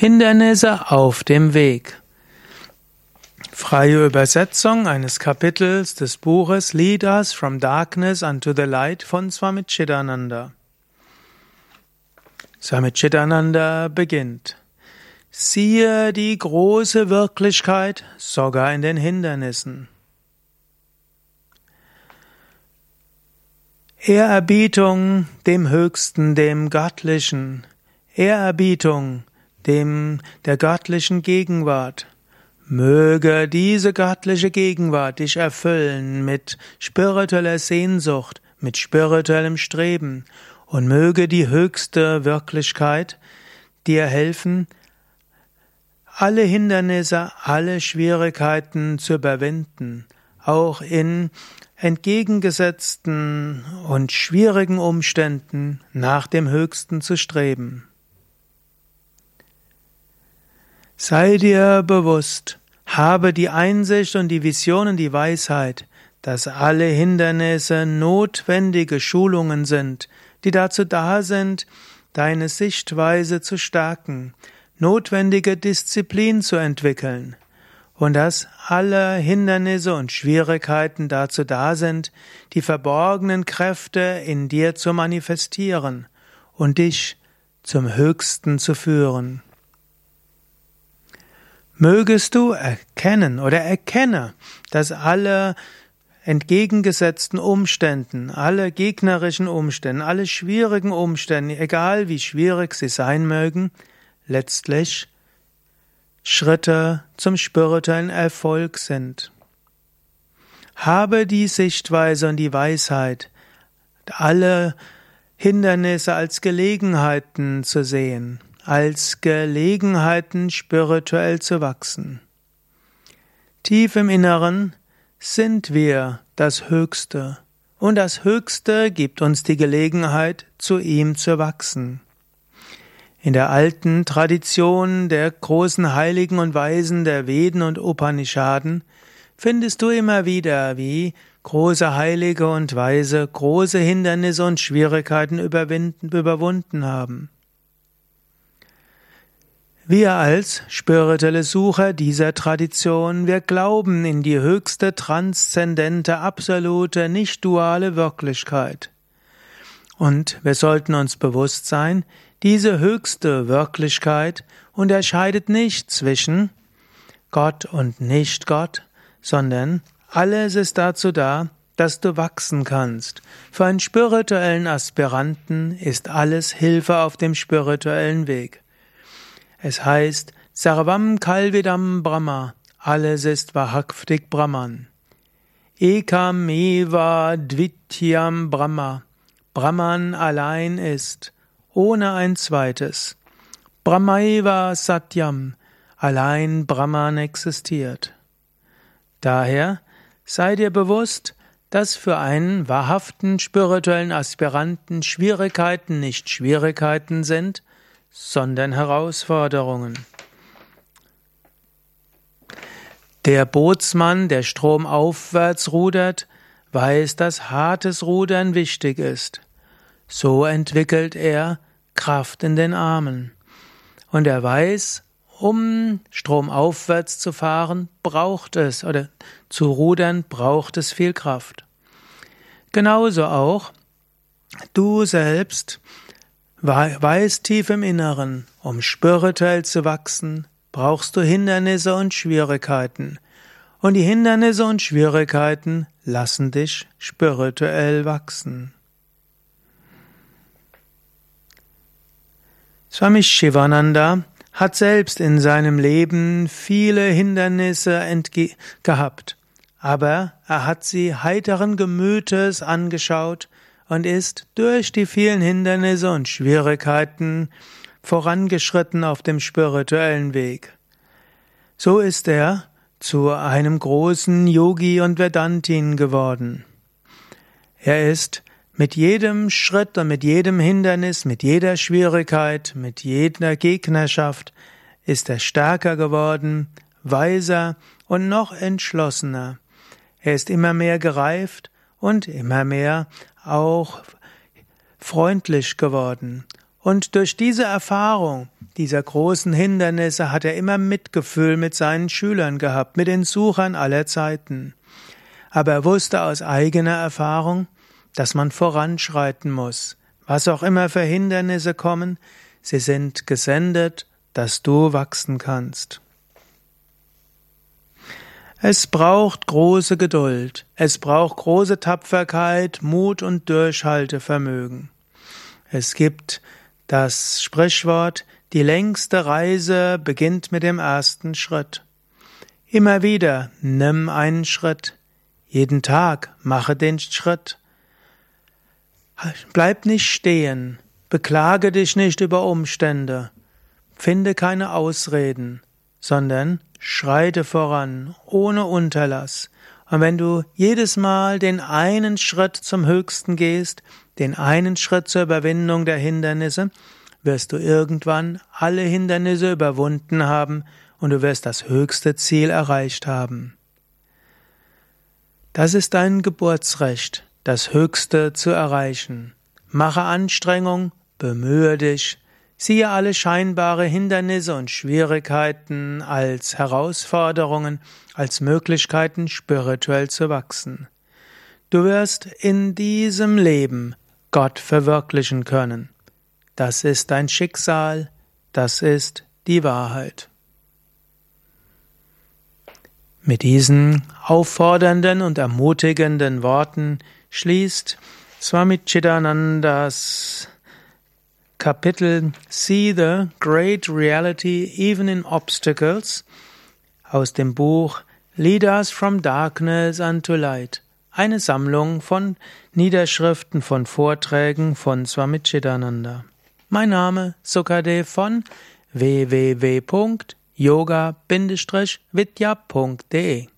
Hindernisse auf dem Weg. Freie Übersetzung eines Kapitels des Buches Lead Us from Darkness unto the Light von Swami Chidananda. Swami Chidananda beginnt. Siehe die große Wirklichkeit sogar in den Hindernissen. Ehrerbietung dem Höchsten, dem Göttlichen. Ehrerbietung dem der göttlichen Gegenwart. Möge diese göttliche Gegenwart dich erfüllen mit spiritueller Sehnsucht, mit spirituellem Streben und möge die höchste Wirklichkeit dir helfen, alle Hindernisse, alle Schwierigkeiten zu überwinden, auch in entgegengesetzten und schwierigen Umständen nach dem Höchsten zu streben. Sei dir bewusst, habe die Einsicht und die Vision und die Weisheit, dass alle Hindernisse notwendige Schulungen sind, die dazu da sind, deine Sichtweise zu stärken, notwendige Disziplin zu entwickeln, und dass alle Hindernisse und Schwierigkeiten dazu da sind, die verborgenen Kräfte in dir zu manifestieren und dich zum Höchsten zu führen. Mögest du erkennen oder erkenne, dass alle entgegengesetzten Umständen, alle gegnerischen Umstände, alle schwierigen Umstände, egal wie schwierig sie sein mögen, letztlich Schritte zum spirituellen Erfolg sind. Habe die Sichtweise und die Weisheit, alle Hindernisse als Gelegenheiten zu sehen als Gelegenheiten spirituell zu wachsen. Tief im Inneren sind wir das Höchste, und das Höchste gibt uns die Gelegenheit, zu ihm zu wachsen. In der alten Tradition der großen Heiligen und Weisen der Veden und Upanishaden findest du immer wieder, wie große Heilige und Weise große Hindernisse und Schwierigkeiten überwunden haben. Wir als spirituelle Sucher dieser Tradition, wir glauben in die höchste transzendente, absolute, nicht duale Wirklichkeit. Und wir sollten uns bewusst sein, diese höchste Wirklichkeit unterscheidet nicht zwischen Gott und Nicht-Gott, sondern alles ist dazu da, dass du wachsen kannst. Für einen spirituellen Aspiranten ist alles Hilfe auf dem spirituellen Weg. Es heißt Sarvam Kalvidam Brahma, alles ist wahrhaftig Brahman. Ekam eva dvityam Brahma, Brahman allein ist, ohne ein zweites. Brahmaiva Satyam, allein Brahman existiert. Daher sei dir bewusst, dass für einen wahrhaften spirituellen Aspiranten Schwierigkeiten nicht Schwierigkeiten sind, sondern Herausforderungen. Der Bootsmann, der stromaufwärts rudert, weiß, dass hartes Rudern wichtig ist. So entwickelt er Kraft in den Armen. Und er weiß, um stromaufwärts zu fahren, braucht es, oder zu rudern, braucht es viel Kraft. Genauso auch, du selbst Weiß tief im Inneren, um spirituell zu wachsen, brauchst du Hindernisse und Schwierigkeiten. Und die Hindernisse und Schwierigkeiten lassen dich spirituell wachsen. Swami Shivananda hat selbst in seinem Leben viele Hindernisse gehabt, aber er hat sie heiteren Gemütes angeschaut und ist durch die vielen Hindernisse und Schwierigkeiten vorangeschritten auf dem spirituellen Weg. So ist er zu einem großen Yogi und Vedantin geworden. Er ist mit jedem Schritt und mit jedem Hindernis, mit jeder Schwierigkeit, mit jeder Gegnerschaft ist er stärker geworden, weiser und noch entschlossener. Er ist immer mehr gereift und immer mehr auch freundlich geworden. Und durch diese Erfahrung, dieser großen Hindernisse hat er immer Mitgefühl mit seinen Schülern gehabt, mit den Suchern aller Zeiten. Aber er wusste aus eigener Erfahrung, dass man voranschreiten muss. Was auch immer für Hindernisse kommen, sie sind gesendet, dass du wachsen kannst. Es braucht große Geduld, es braucht große Tapferkeit, Mut und Durchhaltevermögen. Es gibt das Sprichwort, die längste Reise beginnt mit dem ersten Schritt. Immer wieder nimm einen Schritt. Jeden Tag mache den Schritt. Bleib nicht stehen. Beklage dich nicht über Umstände. Finde keine Ausreden, sondern schreite voran, ohne Unterlass. Und wenn du jedes Mal den einen Schritt zum Höchsten gehst, den einen Schritt zur Überwindung der Hindernisse, wirst du irgendwann alle Hindernisse überwunden haben und du wirst das höchste Ziel erreicht haben. Das ist dein Geburtsrecht, das Höchste zu erreichen. Mache Anstrengung, bemühe dich, siehe alle scheinbare Hindernisse und Schwierigkeiten als Herausforderungen, als Möglichkeiten, spirituell zu wachsen. Du wirst in diesem Leben Gott verwirklichen können. Das ist dein Schicksal, das ist die Wahrheit. Mit diesen auffordernden und ermutigenden Worten schließt Swami Chidanandas Kapitel See the Great Reality Even in Obstacles aus dem Buch Lead Us from Darkness unto Light. Eine Sammlung von Niederschriften von Vorträgen von Swami Chidananda. Mein Name Sukadev von www.yoga-vidya.de